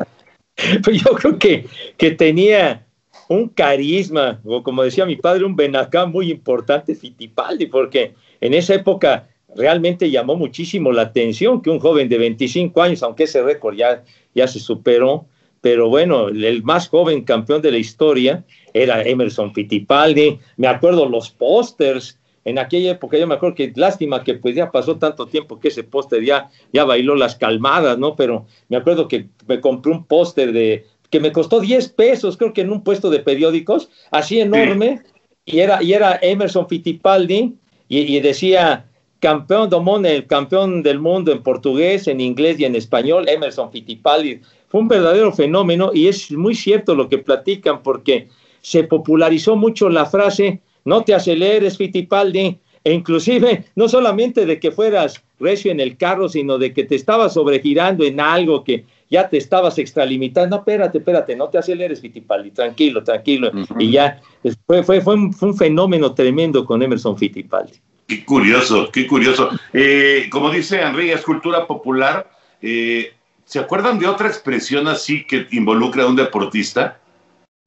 Pues yo creo que, que tenía un carisma, o como decía mi padre, un benacá muy importante, Fittipaldi, porque en esa época realmente llamó muchísimo la atención que un joven de 25 años, aunque ese récord ya, ya se superó, pero bueno, el más joven campeón de la historia era Emerson Fittipaldi. Me acuerdo los pósters en aquella época, yo me acuerdo que lástima que pues ya pasó tanto tiempo que ese póster ya, ya bailó las calmadas, ¿no? Pero me acuerdo que me compré un póster de que me costó 10 pesos, creo que en un puesto de periódicos, así enorme, y, era, y era Emerson Fittipaldi, y, y decía campeón domón, el campeón del mundo en portugués, en inglés y en español, Emerson Fittipaldi. Fue un verdadero fenómeno y es muy cierto lo que platican porque se popularizó mucho la frase no te aceleres Fittipaldi e inclusive no solamente de que fueras recio en el carro, sino de que te estabas sobregirando en algo que ya te estabas extralimitando. No, espérate, espérate, no te aceleres, Fittipaldi, tranquilo, tranquilo. Y ya fue, fue, fue, un, fue un fenómeno tremendo con Emerson Fittipaldi. Qué curioso, qué curioso. Eh, como dice Henry, es cultura popular. Eh, ¿Se acuerdan de otra expresión así que involucra a un deportista?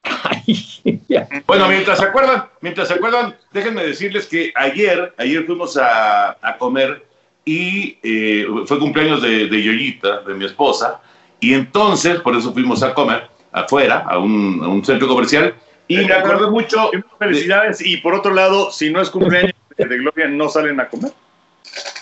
bueno, mientras se acuerdan, mientras se acuerdan, déjenme decirles que ayer, ayer fuimos a, a comer y eh, fue cumpleaños de, de, Yoyita, de mi esposa, y entonces, por eso fuimos a comer afuera, a un, a un centro comercial, y me acuerdo mucho. Felicidades, y por otro lado, si no es cumpleaños de Gloria, ¿no salen a comer?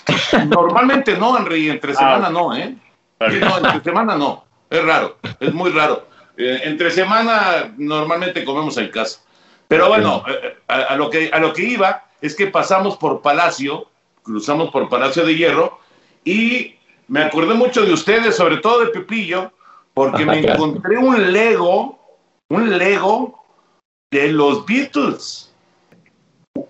Normalmente no, Henry, entre semana ah, no, ¿eh? No, entre semana no, es raro, es muy raro. Eh, entre semana normalmente comemos en casa. Pero bueno, eh, a, a, lo que, a lo que iba es que pasamos por Palacio, cruzamos por Palacio de Hierro y me acordé mucho de ustedes, sobre todo de Pepillo, porque me encontré un Lego, un Lego de los Beatles.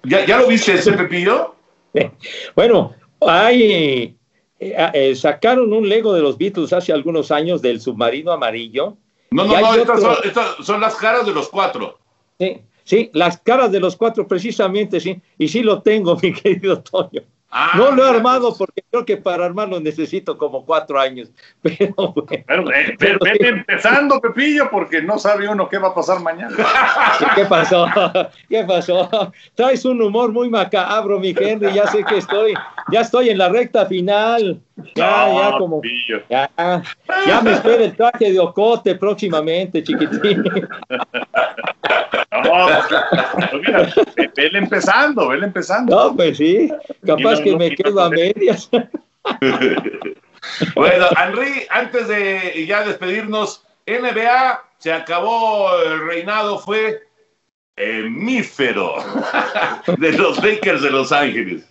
¿Ya, ya lo viste ese Pepillo? Bueno, hay, eh, eh, sacaron un Lego de los Beatles hace algunos años del submarino amarillo. No, no, no, estas, otro... son, estas son las caras de los cuatro. Sí, sí, las caras de los cuatro, precisamente, sí. Y sí lo tengo, mi querido Toño. Ah, no lo he armado porque creo que para armarlo necesito como cuatro años. Pero bueno. Pero, eh, pero vete empezando, Pepillo, porque no sabe uno qué va a pasar mañana. ¿Qué pasó? ¿Qué pasó? Traes un humor muy macabro, mi Henry. Ya sé que estoy, ya estoy en la recta final. Ya, no, ya como. Ya, ya me espera el traje de Ocote próximamente, chiquitín. No, pues mira, vele empezando, vele empezando. No, pues sí, capaz no, que no, me quedo a medias. bueno, Henry, antes de ya despedirnos, NBA se acabó el reinado, fue hemífero de los Lakers de Los Ángeles.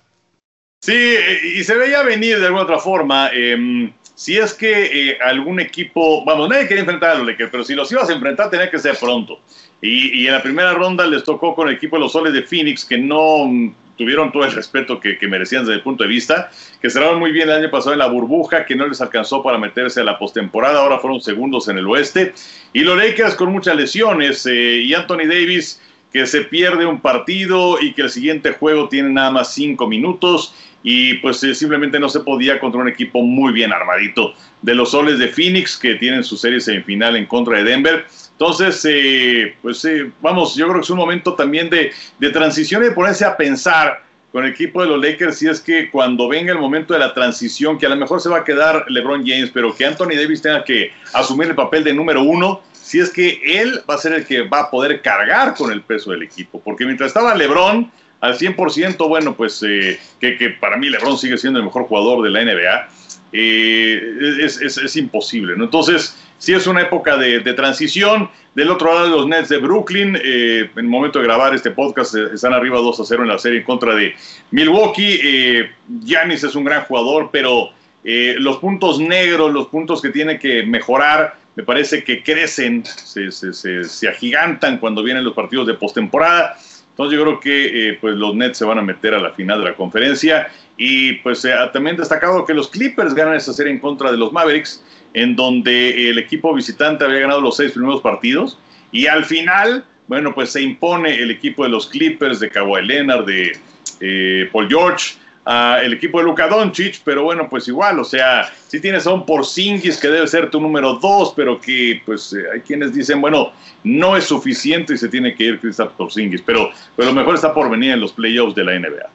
Sí, y se veía venir de alguna otra forma. Eh, si es que eh, algún equipo, vamos, nadie quería enfrentar a los Lakers, pero si los ibas a enfrentar tenía que ser pronto. Y, y, en la primera ronda les tocó con el equipo de los Soles de Phoenix, que no tuvieron todo el respeto que, que, merecían desde el punto de vista, que cerraron muy bien el año pasado en la burbuja, que no les alcanzó para meterse a la postemporada, ahora fueron segundos en el oeste. Y los Lakers con muchas lesiones, eh, y Anthony Davis que se pierde un partido y que el siguiente juego tiene nada más cinco minutos y pues eh, simplemente no se podía contra un equipo muy bien armadito de los soles de Phoenix que tienen su serie semifinal en contra de Denver. Entonces, eh, pues eh, vamos, yo creo que es un momento también de, de transición y de ponerse a pensar con el equipo de los Lakers si es que cuando venga el momento de la transición, que a lo mejor se va a quedar LeBron James, pero que Anthony Davis tenga que asumir el papel de número uno, si es que él va a ser el que va a poder cargar con el peso del equipo, porque mientras estaba LeBron al 100%, bueno, pues eh, que, para mí LeBron sigue siendo el mejor jugador de la NBA, eh, es, imposible, ¿no? Entonces, sí es una época de, transición. Del otro lado, los Nets de Brooklyn, eh, en el momento de grabar este podcast, eh, están arriba 2 a 0 en la serie en contra de Milwaukee. Giannis es un gran jugador, pero los puntos negros, los puntos que tiene que mejorar, me parece que crecen, se, se, se agigantan cuando vienen los partidos de postemporada. Entonces yo creo que eh, pues los Nets se van a meter a la final de la conferencia. Y pues eh, también destacado que los Clippers ganan esa serie en contra de los Mavericks, en donde el equipo visitante había ganado los seis primeros partidos. Y al final, bueno, pues se impone el equipo de los Clippers, de Kawhi Leonard, de, eh, Paul George, el equipo de Luka Doncic, pero bueno, pues igual, o sea, si tienes a un Porzingis que debe ser tu número dos, pero que pues eh, hay quienes dicen, bueno, no es suficiente y se tiene que ir Kristaps Porzingis, pero, pero lo mejor está por venir en los playoffs de la NBA.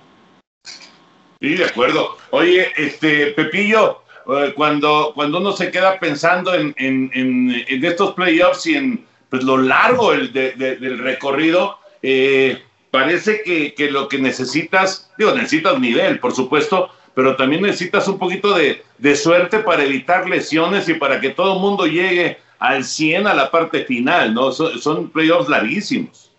Sí, de acuerdo. Oye, este, Pepillo, eh, cuando, cuando uno se queda pensando en, en, estos playoffs y en pues, lo largo del, de, del recorrido, eh, parece que, que, lo que necesitas, digo, necesitas nivel, por supuesto, pero también necesitas un poquito de, de suerte para evitar lesiones y para que todo el mundo llegue al 100 a la parte final, ¿no? Son, son playoffs larguísimos.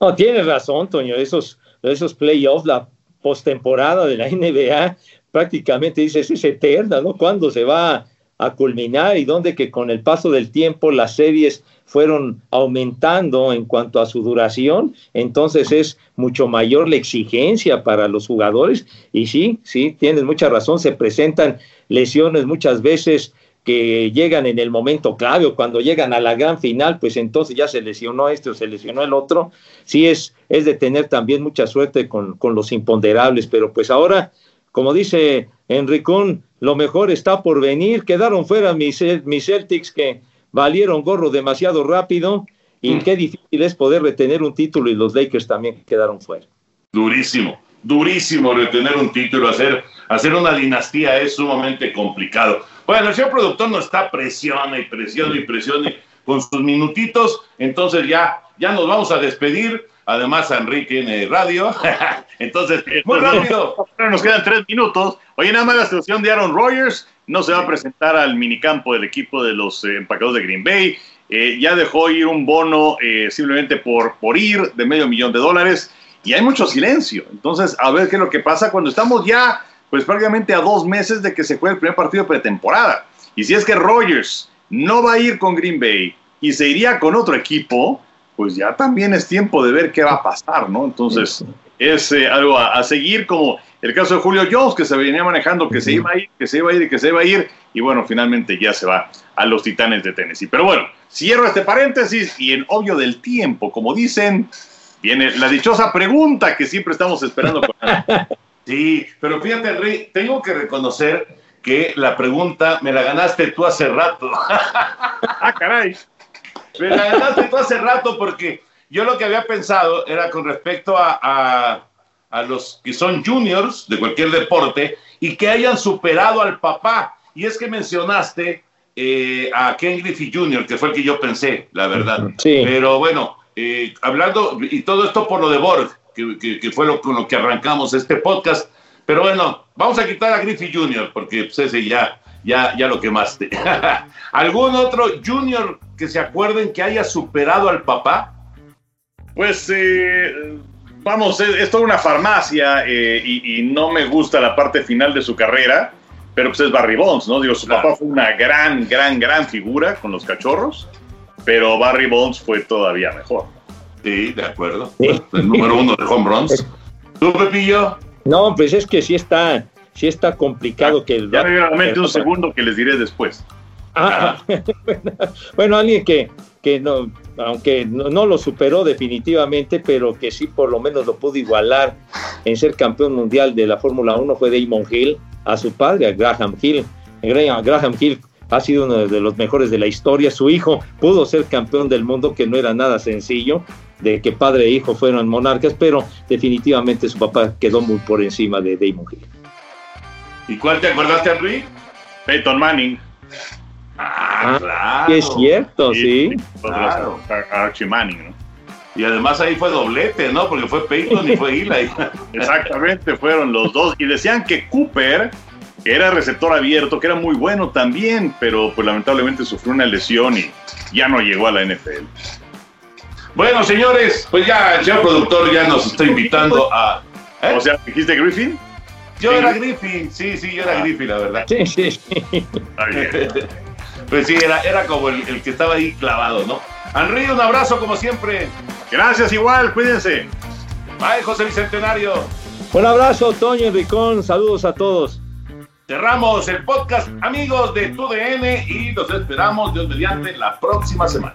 No, tienes razón, Toño, esos, esos playoffs, la postemporada de la NBA prácticamente dices es eterna, ¿no? ¿Cuándo se va a culminar y dónde que con el paso del tiempo las series fueron aumentando en cuanto a su duración, entonces es mucho mayor la exigencia para los jugadores y sí, sí, tienes mucha razón, se presentan lesiones muchas veces que llegan en el momento clave o cuando llegan a la gran final, pues entonces ya se lesionó este o se lesionó el otro. Sí es, es de tener también mucha suerte con, con los imponderables, pero pues ahora, como dice Enricón, lo mejor está por venir. Quedaron fuera mis, mis Celtics que valieron gorro demasiado rápido y mm. qué difícil es poder retener un título y los Lakers también quedaron fuera. Durísimo, durísimo retener un título, hacer, hacer una dinastía es sumamente complicado. Bueno, el señor productor no está presiona y presiona y presiona con sus minutitos, entonces ya, ya nos vamos a despedir. Además, Enrique en radio. entonces, muy rápido. Nos quedan tres minutos. Oye, nada más la situación de Aaron Rodgers. No se va a presentar al minicampo del equipo de los eh, empacados de Green Bay. Eh, ya dejó ir un bono eh, simplemente por, por ir de medio millón de dólares. Y hay mucho silencio. Entonces, a ver qué es lo que pasa cuando estamos ya pues prácticamente a dos meses de que se juegue el primer partido de pretemporada. Y si es que Rogers no va a ir con Green Bay y se iría con otro equipo, pues ya también es tiempo de ver qué va a pasar, ¿no? Entonces, es eh, algo a, seguir, como el caso de Julio Jones, que se venía manejando que se iba a ir, que se iba a ir y que se iba a ir, y bueno, finalmente ya se va a los Titanes de Tennessee. Pero bueno, cierro este paréntesis y en obvio del tiempo, como dicen, viene la dichosa pregunta que siempre estamos esperando. Con Sí, pero fíjate, Henry, tengo que reconocer que la pregunta me la ganaste tú hace rato. ah, caray. Me la ganaste tú hace rato porque yo lo que había pensado era con respecto a, a, los que son juniors de cualquier deporte y que hayan superado al papá. Y es que mencionaste eh, a Ken Griffey Jr., que fue el que yo pensé, la verdad. Sí. Pero bueno, eh, hablando, y todo esto por lo de Borg, que, fue lo, con lo que arrancamos este podcast. Pero bueno, vamos a quitar a Griffey Jr., porque pues, ese ya, ya, ya lo quemaste. ¿Algún otro Junior que se acuerden que haya superado al papá? Pues eh, vamos, es, toda una farmacia eh, y, no me gusta la parte final de su carrera, pero pues es Barry Bonds, ¿no? Digo, su papá fue una gran, gran, gran figura con los cachorros, pero Barry Bonds fue todavía mejor. Sí, de acuerdo. El número uno de home runs. ¿Tú, Pepillo? No, pues es que sí está, sí está complicado que el. Ya me un segundo que les diré después. Ah, bueno, alguien que, que no, aunque no, lo superó definitivamente, pero que sí por lo menos lo pudo igualar en ser campeón mundial de la Fórmula 1 fue Damon Hill, a su padre, a Graham Hill. Graham Hill ha sido uno de los mejores de la historia. Su hijo pudo ser campeón del mundo, que no era nada sencillo, de que padre e hijo fueron monarcas, pero definitivamente su papá quedó muy por encima de Damon Hill. ¿Y cuál te acordaste, Henry? Peyton Manning. Ah, ah claro. es cierto, sí. Claro. Archie Manning, ¿no? Y además ahí fue doblete, ¿no? Porque fue Peyton y fue Eli. Exactamente, fueron los dos. Y decían que Cooper que era receptor abierto, que era muy bueno también, pero pues lamentablemente sufrió una lesión y ya no llegó a la NFL. Bueno, señores, pues ya el señor productor ya nos está invitando a... ¿eh? O sea, ¿dijiste Griffin? Yo era Griffin, sí, sí, yo era ah. Griffin, la verdad. Sí, sí, sí. pues sí, era, era como el, el, que estaba ahí clavado, ¿no? Henry, un abrazo como siempre. Gracias igual, cuídense. Bye, José Bicentenario. Un abrazo, Toño Enricón, saludos a todos. Cerramos el podcast, amigos de TUDN, y los esperamos, Dios mediante, la próxima semana.